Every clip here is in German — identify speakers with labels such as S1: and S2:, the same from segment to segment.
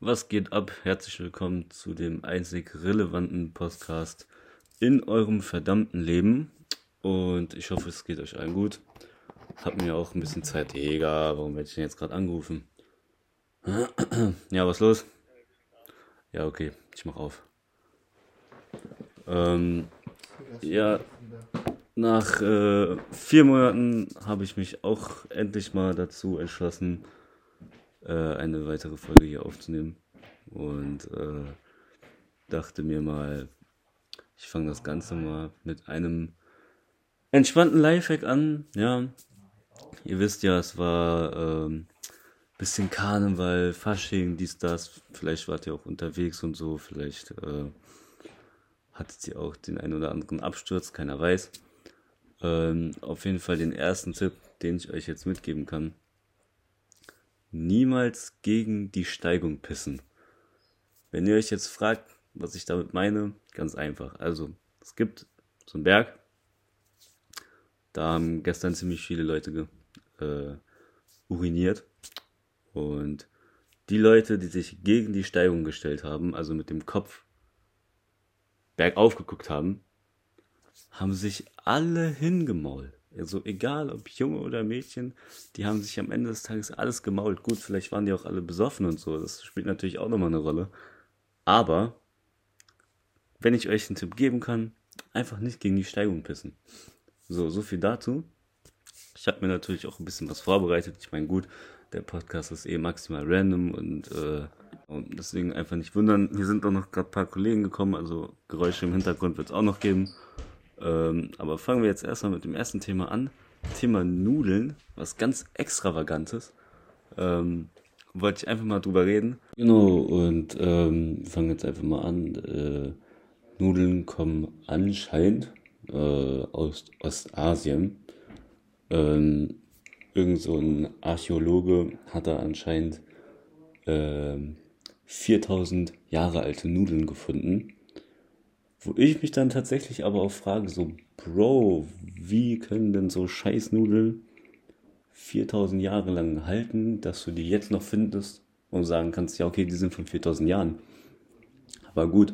S1: Was geht ab? Herzlich willkommen zu dem einzig relevanten Podcast in eurem verdammten Leben. Und ich hoffe, es geht euch allen gut. Hab mir auch ein bisschen Zeit. Egal, warum werde ich denn jetzt gerade angerufen? ja, was los? Ja, okay, ich mach auf. Ähm, ja, nach äh, vier Monaten habe ich mich auch endlich mal dazu entschlossen, äh, eine weitere Folge hier aufzunehmen. Und äh, dachte mir mal, ich fange das Ganze mal mit einem entspannten Lifehack an. Ja, ihr wisst ja, es war ähm, bisschen Karneval, Fasching, dies, das. Vielleicht wart ihr auch unterwegs und so. Vielleicht äh, hattet ihr auch den einen oder anderen Absturz, keiner weiß. Ähm, auf jeden Fall den ersten Tipp, den ich euch jetzt mitgeben kann. Niemals gegen die Steigung pissen. Wenn ihr euch jetzt fragt, was ich damit meine, ganz einfach. Also, es gibt so einen Berg, da haben gestern ziemlich viele Leute äh, uriniert. Und die Leute, die sich gegen die Steigung gestellt haben, also mit dem Kopf bergauf geguckt haben, haben sich alle hingemault. Also egal ob Junge oder Mädchen, die haben sich am Ende des Tages alles gemault. Gut, vielleicht waren die auch alle besoffen und so. Das spielt natürlich auch nochmal eine Rolle. Aber wenn ich euch einen Tipp geben kann, einfach nicht gegen die Steigung pissen. So, so viel dazu. Ich habe mir natürlich auch ein bisschen was vorbereitet. Ich meine, gut, der Podcast ist eh maximal random und, äh, und deswegen einfach nicht wundern. Hier sind auch noch gerade ein paar Kollegen gekommen, also Geräusche im Hintergrund wird es auch noch geben. Ähm, aber fangen wir jetzt erstmal mit dem ersten Thema an. Thema Nudeln, was ganz extravagantes. Ähm, wollte ich einfach mal drüber reden. Genau, und ähm, fangen jetzt einfach mal an. Äh, Nudeln kommen anscheinend äh, aus Ostasien. Ähm, irgend so ein Archäologe hat da anscheinend äh, 4000 Jahre alte Nudeln gefunden. Wo ich mich dann tatsächlich aber auch frage, so, Bro, wie können denn so Scheißnudeln 4000 Jahre lang halten, dass du die jetzt noch findest und sagen kannst, ja, okay, die sind von 4000 Jahren. Aber gut,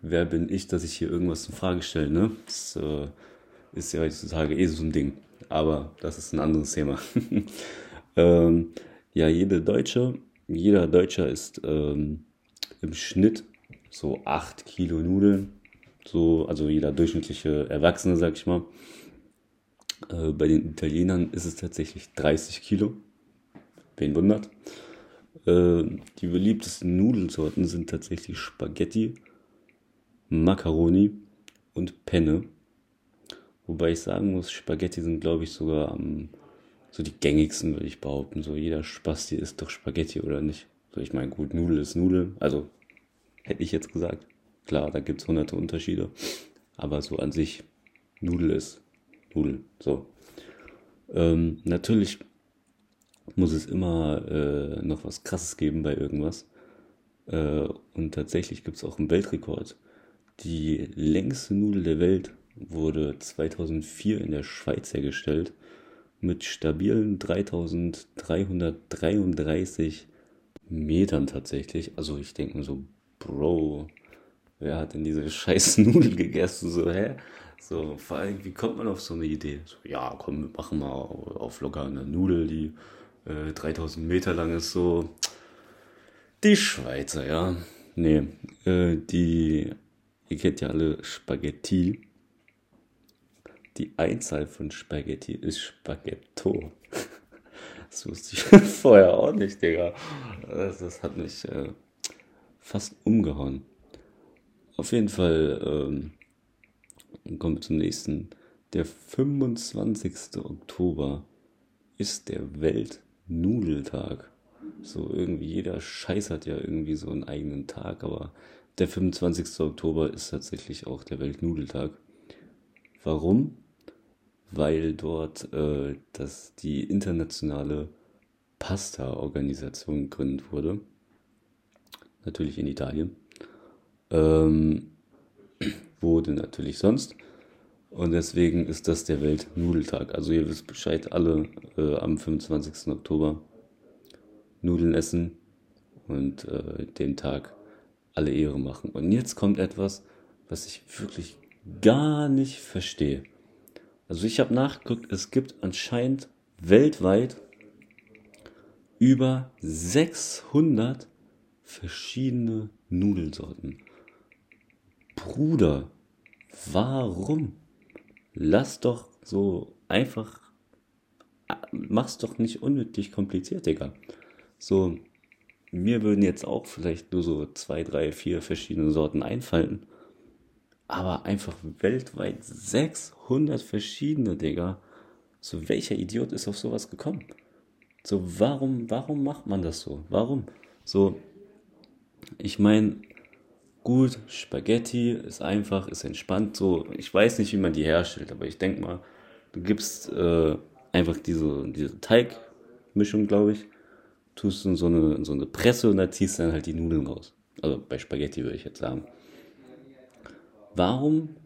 S1: wer bin ich, dass ich hier irgendwas in Frage stelle, ne? Das äh, ist ja heutzutage eh so ein Ding. Aber das ist ein anderes Thema. ähm, ja, jede Deutsche, jeder Deutscher isst ähm, im Schnitt so 8 Kilo Nudeln. So, also jeder durchschnittliche Erwachsene, sag ich mal. Äh, bei den Italienern ist es tatsächlich 30 Kilo. Wen wundert? Äh, die beliebtesten Nudelsorten sind tatsächlich Spaghetti, Macaroni und Penne. Wobei ich sagen muss, Spaghetti sind, glaube ich, sogar am, so die gängigsten, würde ich behaupten. So jeder Spasti isst doch Spaghetti, oder nicht? So, ich meine, gut, Nudel ist Nudel. Also, hätte ich jetzt gesagt. Klar, da gibt es hunderte Unterschiede. Aber so an sich, Nudel ist Nudel. So. Ähm, natürlich muss es immer äh, noch was Krasses geben bei irgendwas. Äh, und tatsächlich gibt es auch einen Weltrekord. Die längste Nudel der Welt wurde 2004 in der Schweiz hergestellt mit stabilen 3333 Metern tatsächlich. Also ich denke mir so, Bro, wer hat denn diese scheiß Nudel gegessen? So, hä? So, vor allem, wie kommt man auf so eine Idee? So, ja, komm, wir machen mal auf locker eine Nudel, die äh, 3000 Meter lang ist, so. Die Schweizer, ja. Nee, äh, die, ihr kennt ja alle Spaghetti. Die Einzahl von Spaghetti ist Spaghetto. Das wusste ich vorher auch nicht, Digga. Das, das hat mich äh, fast umgehauen. Auf jeden Fall ähm, kommen wir zum nächsten. Der 25. Oktober ist der Weltnudeltag. So irgendwie jeder Scheiß hat ja irgendwie so einen eigenen Tag, aber der 25. Oktober ist tatsächlich auch der Weltnudeltag. Warum? Weil dort äh, das, die internationale Pasta-Organisation gegründet wurde. Natürlich in Italien. Ähm, wurde natürlich sonst. Und deswegen ist das der Weltnudeltag. Also ihr wisst Bescheid, alle äh, am 25. Oktober Nudeln essen. und äh, dem Tag alle Ehre machen. Und jetzt kommt etwas, was ich wirklich gar nicht verstehe. Also ich habe nachgeguckt, es gibt anscheinend weltweit über 600 verschiedene Nudelsorten. Bruder, warum? Lass doch so einfach, mach's doch nicht unnötig kompliziert, Digga. So, mir würden jetzt auch vielleicht nur so zwei, drei, vier verschiedene Sorten einfallen. Aber einfach weltweit 600 verschiedene, Digga. So, welcher Idiot ist auf sowas gekommen? So, warum, warum macht man das so? Warum? So, ich meine, gut, Spaghetti ist einfach, ist entspannt. So, ich weiß nicht, wie man die herstellt, aber ich denke mal, du gibst äh, einfach diese, diese Teigmischung, glaube ich, tust in so eine, in so eine Presse und da ziehst dann halt die Nudeln raus. Also bei Spaghetti würde ich jetzt sagen. Warum?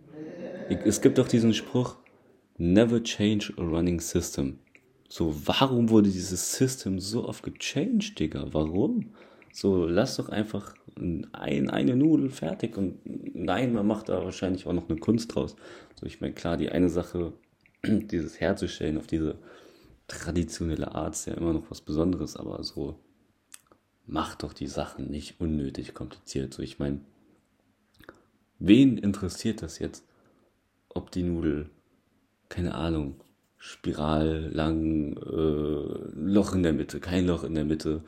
S1: Es gibt doch diesen Spruch, never change a running system. So, warum wurde dieses System so oft gechanged, Digga? Warum? So, lass doch einfach ein, eine Nudel fertig und nein, man macht da wahrscheinlich auch noch eine Kunst draus. So, ich meine, klar, die eine Sache, dieses herzustellen auf diese traditionelle Art ist ja immer noch was Besonderes, aber so macht doch die Sachen nicht unnötig kompliziert. So, ich meine, wen interessiert das jetzt, ob die Nudel, keine Ahnung, Spiral, lang, äh, Loch in der Mitte, kein Loch in der Mitte.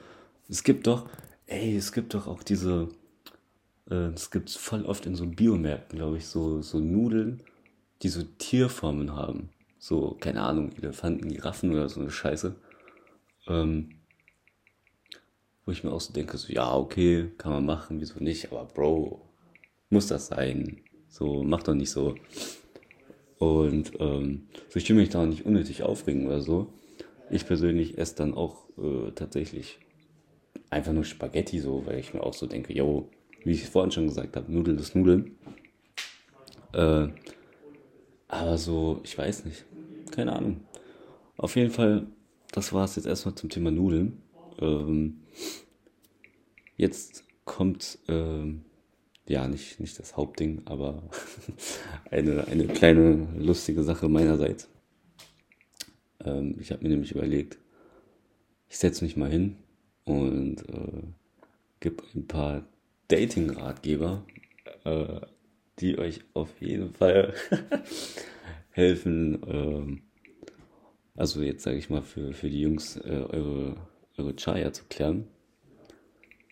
S1: Es gibt doch, ey, es gibt doch auch diese, äh, es gibt voll oft in so Biomärkten, glaube ich, so, so Nudeln, die so Tierformen haben. So, keine Ahnung, Elefanten, Giraffen oder so eine Scheiße. Ähm, wo ich mir auch so denke, so, ja, okay, kann man machen, wieso nicht, aber Bro, muss das sein? So, mach doch nicht so. Und ähm, so, ich will mich da auch nicht unnötig aufregen oder so. Ich persönlich esse dann auch äh, tatsächlich einfach nur Spaghetti so, weil ich mir auch so denke, yo, wie ich vorhin schon gesagt habe, Nudeln ist Nudeln. Äh, aber so, ich weiß nicht. Keine Ahnung. Auf jeden Fall, das war es jetzt erstmal zum Thema Nudeln. Ähm, jetzt kommt, ähm, ja, nicht, nicht das Hauptding, aber eine, eine kleine lustige Sache meinerseits. Ähm, ich habe mir nämlich überlegt, ich setze mich mal hin und äh, gebe ein paar Dating-Ratgeber, äh, die euch auf jeden Fall helfen, äh, also jetzt sage ich mal für, für die Jungs, äh, eure, eure Chaya zu klären.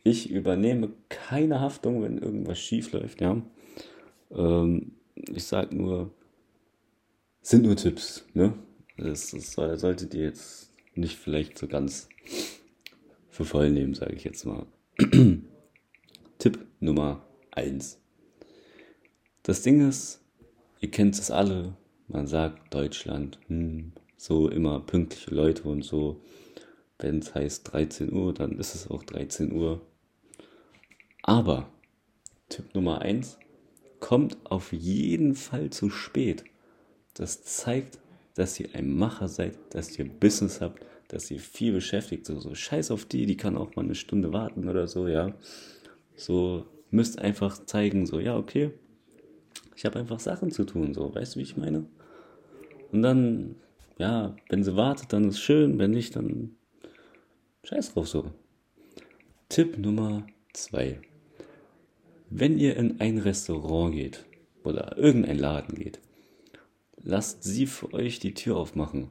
S1: Ich übernehme keine Haftung, wenn irgendwas schief läuft, ja. Ähm, ich sage nur, sind nur Tipps, ne? Das, das solltet ihr jetzt nicht vielleicht so ganz für voll nehmen, sage ich jetzt mal. Tipp Nummer 1. Das Ding ist, ihr kennt es alle, man sagt Deutschland, hm, so immer pünktliche Leute und so. Wenn es heißt 13 Uhr, dann ist es auch 13 Uhr. Aber Tipp Nummer 1, kommt auf jeden Fall zu spät. Das zeigt, dass ihr ein Macher seid, dass ihr Business habt, dass ihr viel beschäftigt. So, so scheiß auf die, die kann auch mal eine Stunde warten oder so, ja. So müsst einfach zeigen, so, ja, okay, ich habe einfach Sachen zu tun, so, weißt du, wie ich meine? Und dann, ja, wenn sie wartet, dann ist schön, wenn nicht, dann scheiß drauf so. Tipp Nummer zwei. Wenn ihr in ein Restaurant geht oder irgendein Laden geht, lasst sie für euch die Tür aufmachen.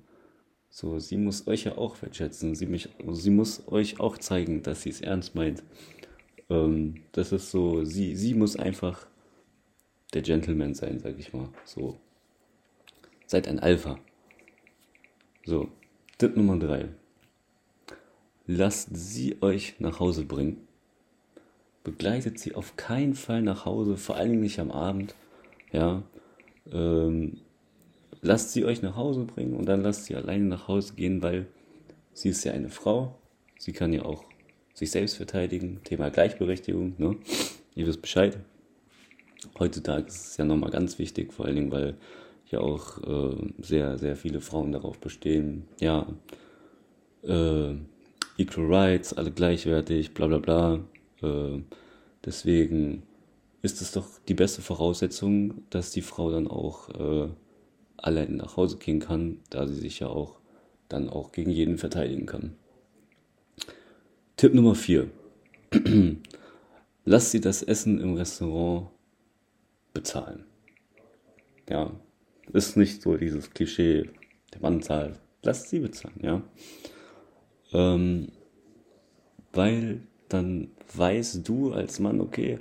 S1: So, sie muss euch ja auch wertschätzen. Sie, mich, sie muss euch auch zeigen, dass sie es ernst meint. Ähm, das ist so, sie, sie muss einfach der Gentleman sein, sag ich mal. So. Seid ein Alpha. So. Tipp Nummer drei. Lasst sie euch nach Hause bringen. Begleitet sie auf keinen Fall nach Hause, vor allem nicht am Abend. Ja. Ähm, lasst sie euch nach Hause bringen und dann lasst sie alleine nach Hause gehen, weil sie ist ja eine Frau. Sie kann ja auch sich selbst verteidigen. Thema Gleichberechtigung, ne? Ihr wisst Bescheid heutzutage ist es ja nochmal ganz wichtig, vor allen Dingen, weil ja auch äh, sehr, sehr viele Frauen darauf bestehen, ja, äh, Equal Rights, alle gleichwertig, bla bla bla. Äh, deswegen ist es doch die beste Voraussetzung, dass die Frau dann auch allein nach Hause gehen kann, da sie sich ja auch dann auch gegen jeden verteidigen kann. Tipp Nummer 4. Lass sie das Essen im Restaurant bezahlen. Ja, ist nicht so dieses Klischee, der Mann zahlt. Lass sie bezahlen, ja. Ähm, weil dann weißt du als Mann, okay,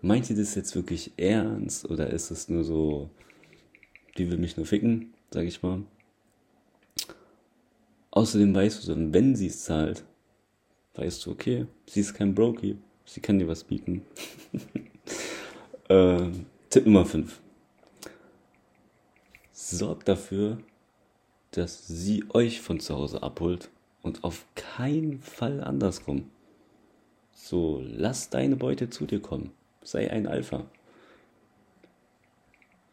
S1: meint sie das jetzt wirklich ernst oder ist es nur so, die will mich nur ficken, sag ich mal. Außerdem weißt du dann, wenn sie es zahlt, weißt du, okay, sie ist kein Brokey, sie kann dir was bieten. äh, Tipp Nummer 5. Sorgt dafür, dass sie euch von zu Hause abholt und auf keinen Fall andersrum. So, lass deine Beute zu dir kommen. Sei ein Alpha.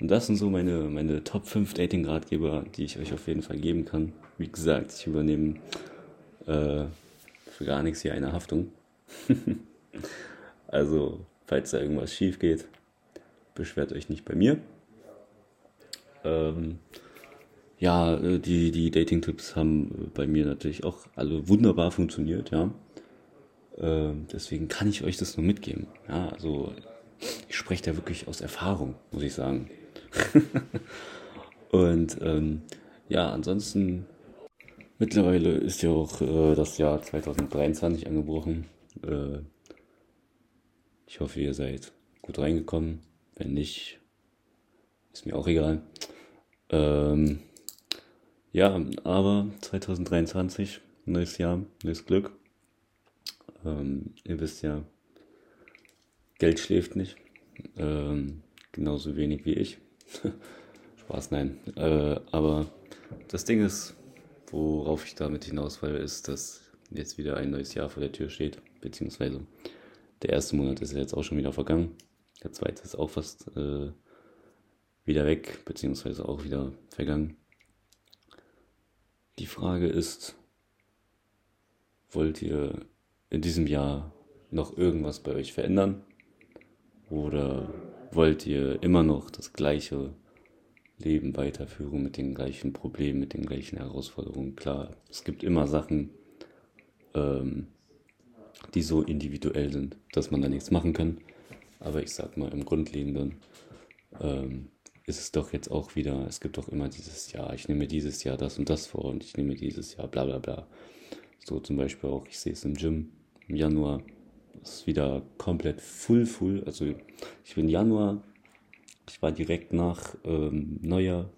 S1: Und das sind so meine, meine Top 5 Dating-Ratgeber, die ich euch auf jeden Fall geben kann. Wie gesagt, ich übernehme äh, für gar nichts hier eine Haftung. also, falls da irgendwas schief geht, beschwert euch nicht bei mir. Ähm, ja, äh, die, die Dating-Tipps haben bei mir natürlich auch alle wunderbar funktioniert, ja. Ähm, deswegen kann ich euch das nur mitgeben. Ja, also ich spreche da wirklich aus Erfahrung, muss ich sagen. und ähm, ja, ansonsten, mittlerweile ist ja auch äh, das Jahr 2023 angebrochen. Äh, ich hoffe, ihr seid gut reingekommen. Wenn nicht, ist mir auch egal. Ähm, ja, aber 2023, neues Jahr, neues Glück. Ähm, ihr wisst ja, Geld schläft nicht. Ähm, genauso wenig wie ich. Spaß, nein. Äh, aber das Ding ist, worauf ich damit hinaus will, ist, dass jetzt wieder ein neues Jahr vor der Tür steht. Beziehungsweise der erste Monat ist ja jetzt auch schon wieder vergangen. Der zweite ist auch fast äh, wieder weg, beziehungsweise auch wieder vergangen. Die Frage ist, wollt ihr in diesem Jahr noch irgendwas bei euch verändern? Oder wollt ihr immer noch das gleiche Leben weiterführen mit den gleichen Problemen, mit den gleichen Herausforderungen? Klar, es gibt immer Sachen, ähm, die so individuell sind, dass man da nichts machen kann. Aber ich sag mal, im Grundlegenden ähm, ist es doch jetzt auch wieder, es gibt doch immer dieses Jahr, ich nehme dieses Jahr das und das vor und ich nehme dieses Jahr bla bla bla. So zum Beispiel auch, ich sehe es im Gym im Januar, ist wieder komplett full, full. Also ich bin Januar, ich war direkt nach ähm, Neujahr,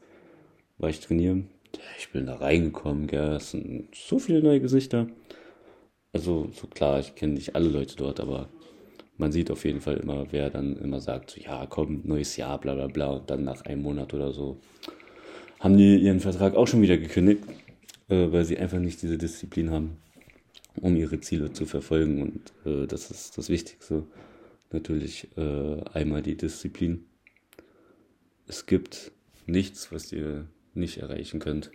S1: war ich trainieren. Ich bin da reingekommen, gell, es sind so viele neue Gesichter. Also so klar, ich kenne nicht alle Leute dort, aber man sieht auf jeden Fall immer, wer dann immer sagt, so, ja, komm, neues Jahr, bla bla bla, und dann nach einem Monat oder so haben die ihren Vertrag auch schon wieder gekündigt, äh, weil sie einfach nicht diese Disziplin haben um ihre Ziele zu verfolgen. Und äh, das ist das Wichtigste. Natürlich äh, einmal die Disziplin. Es gibt nichts, was ihr nicht erreichen könnt,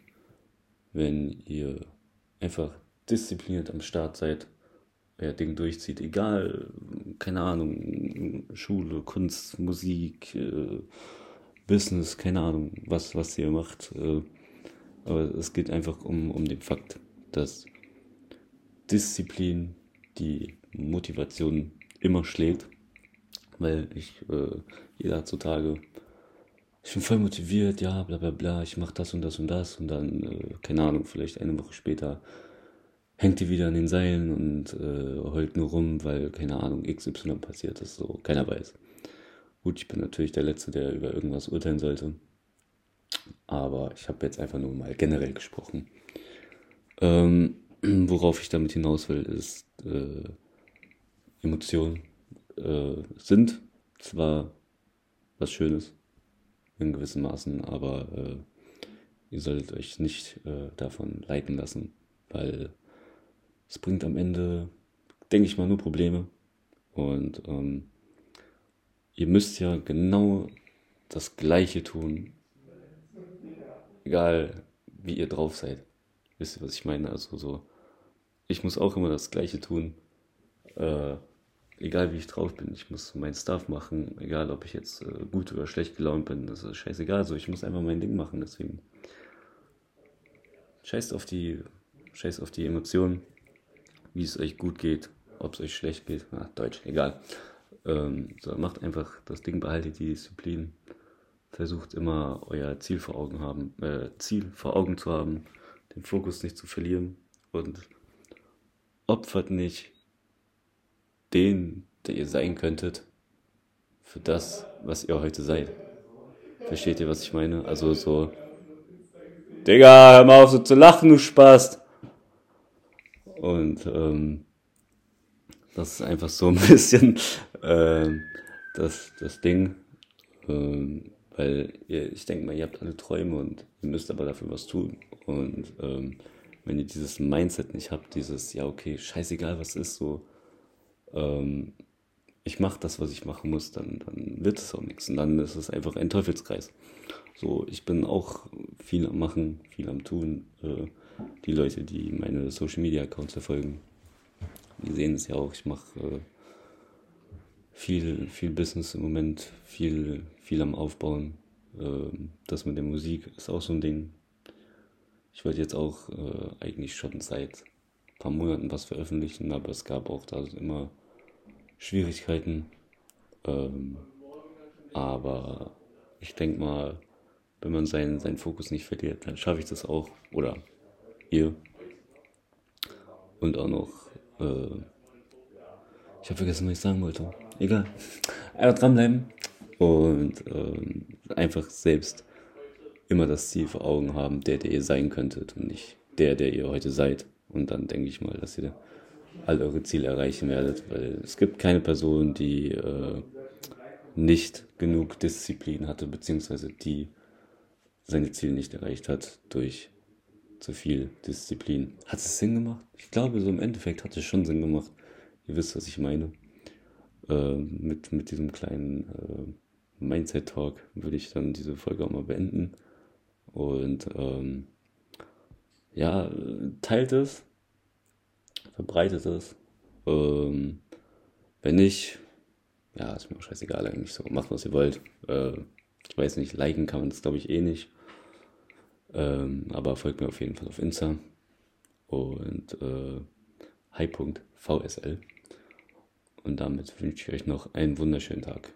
S1: wenn ihr einfach diszipliniert am Start seid, euer Ding durchzieht. Egal, keine Ahnung, Schule, Kunst, Musik, äh, Business, keine Ahnung, was, was ihr macht. Äh, aber es geht einfach um, um den Fakt, dass Disziplin die Motivation immer schlägt, weil ich, äh, jeder heutzutage, ich bin voll motiviert, ja, bla bla bla, ich mach das und das und das und dann, äh, keine Ahnung, vielleicht eine Woche später hängt die wieder an den Seilen und äh, heult nur rum, weil, keine Ahnung, XY passiert ist, so, keiner weiß. Gut, ich bin natürlich der Letzte, der über irgendwas urteilen sollte, aber ich habe jetzt einfach nur mal generell gesprochen. Ähm, worauf ich damit hinaus will, ist, äh, Emotionen äh, sind zwar was Schönes in gewissen Maßen, aber äh, ihr solltet euch nicht äh, davon leiten lassen, weil es bringt am Ende, denke ich mal, nur Probleme. Und ähm, ihr müsst ja genau das Gleiche tun, egal wie ihr drauf seid. Wisst ihr, was ich meine? Also so, ich muss auch immer das Gleiche tun. Äh, egal wie ich drauf bin, ich muss mein Stuff machen, egal ob ich jetzt äh, gut oder schlecht gelaunt bin, das ist scheißegal. So, ich muss einfach mein Ding machen, deswegen. Scheißt auf die, scheißt auf die Emotionen, wie es euch gut geht, ob es euch schlecht geht. Ah, Deutsch, egal. Ähm, so, macht einfach das Ding, behaltet die Disziplin. Versucht immer euer Ziel vor Augen haben, äh, Ziel vor Augen zu haben, den Fokus nicht zu verlieren und opfert nicht den, der ihr sein könntet, für das, was ihr heute seid. Versteht ihr, was ich meine? Also so, Digga, hör mal auf so zu lachen, du Spaß. Und ähm, das ist einfach so ein bisschen ähm, das, das Ding. Ähm, weil ihr, ich denke mal, ihr habt alle Träume und ihr müsst aber dafür was tun. Und ähm, wenn ihr dieses Mindset nicht habt, dieses, ja, okay, scheißegal, was ist, so, ähm, ich mache das, was ich machen muss, dann, dann wird es auch nichts. Und dann ist es einfach ein Teufelskreis. So, ich bin auch viel am Machen, viel am Tun. Äh, die Leute, die meine Social Media Accounts verfolgen, die sehen es ja auch. Ich mache äh, viel, viel Business im Moment, viel, viel am Aufbauen. Äh, das mit der Musik ist auch so ein Ding. Ich wollte jetzt auch äh, eigentlich schon seit ein paar Monaten was veröffentlichen, aber es gab auch da immer Schwierigkeiten. Ähm, aber ich denke mal, wenn man seinen, seinen Fokus nicht verliert, dann schaffe ich das auch. Oder ihr. Und auch noch, äh, ich habe vergessen, was ich sagen wollte. Egal. Einfach dranbleiben und ähm, einfach selbst immer das Ziel vor Augen haben, der, der ihr sein könntet und nicht der, der ihr heute seid. Und dann denke ich mal, dass ihr all eure Ziele erreichen werdet, weil es gibt keine Person, die äh, nicht genug Disziplin hatte, beziehungsweise die seine Ziele nicht erreicht hat durch zu viel Disziplin. Hat es Sinn gemacht? Ich glaube, so im Endeffekt hat es schon Sinn gemacht. Ihr wisst, was ich meine. Äh, mit, mit diesem kleinen äh, Mindset-Talk würde ich dann diese Folge auch mal beenden. Und ähm, ja, teilt es, verbreitet es. Ähm, wenn nicht, ja, ist mir auch scheißegal eigentlich so. Macht, was ihr wollt. Äh, ich weiß nicht, liken kann man das, glaube ich, eh nicht. Ähm, aber folgt mir auf jeden Fall auf Insta. Und äh, hi.vsl. Und damit wünsche ich euch noch einen wunderschönen Tag.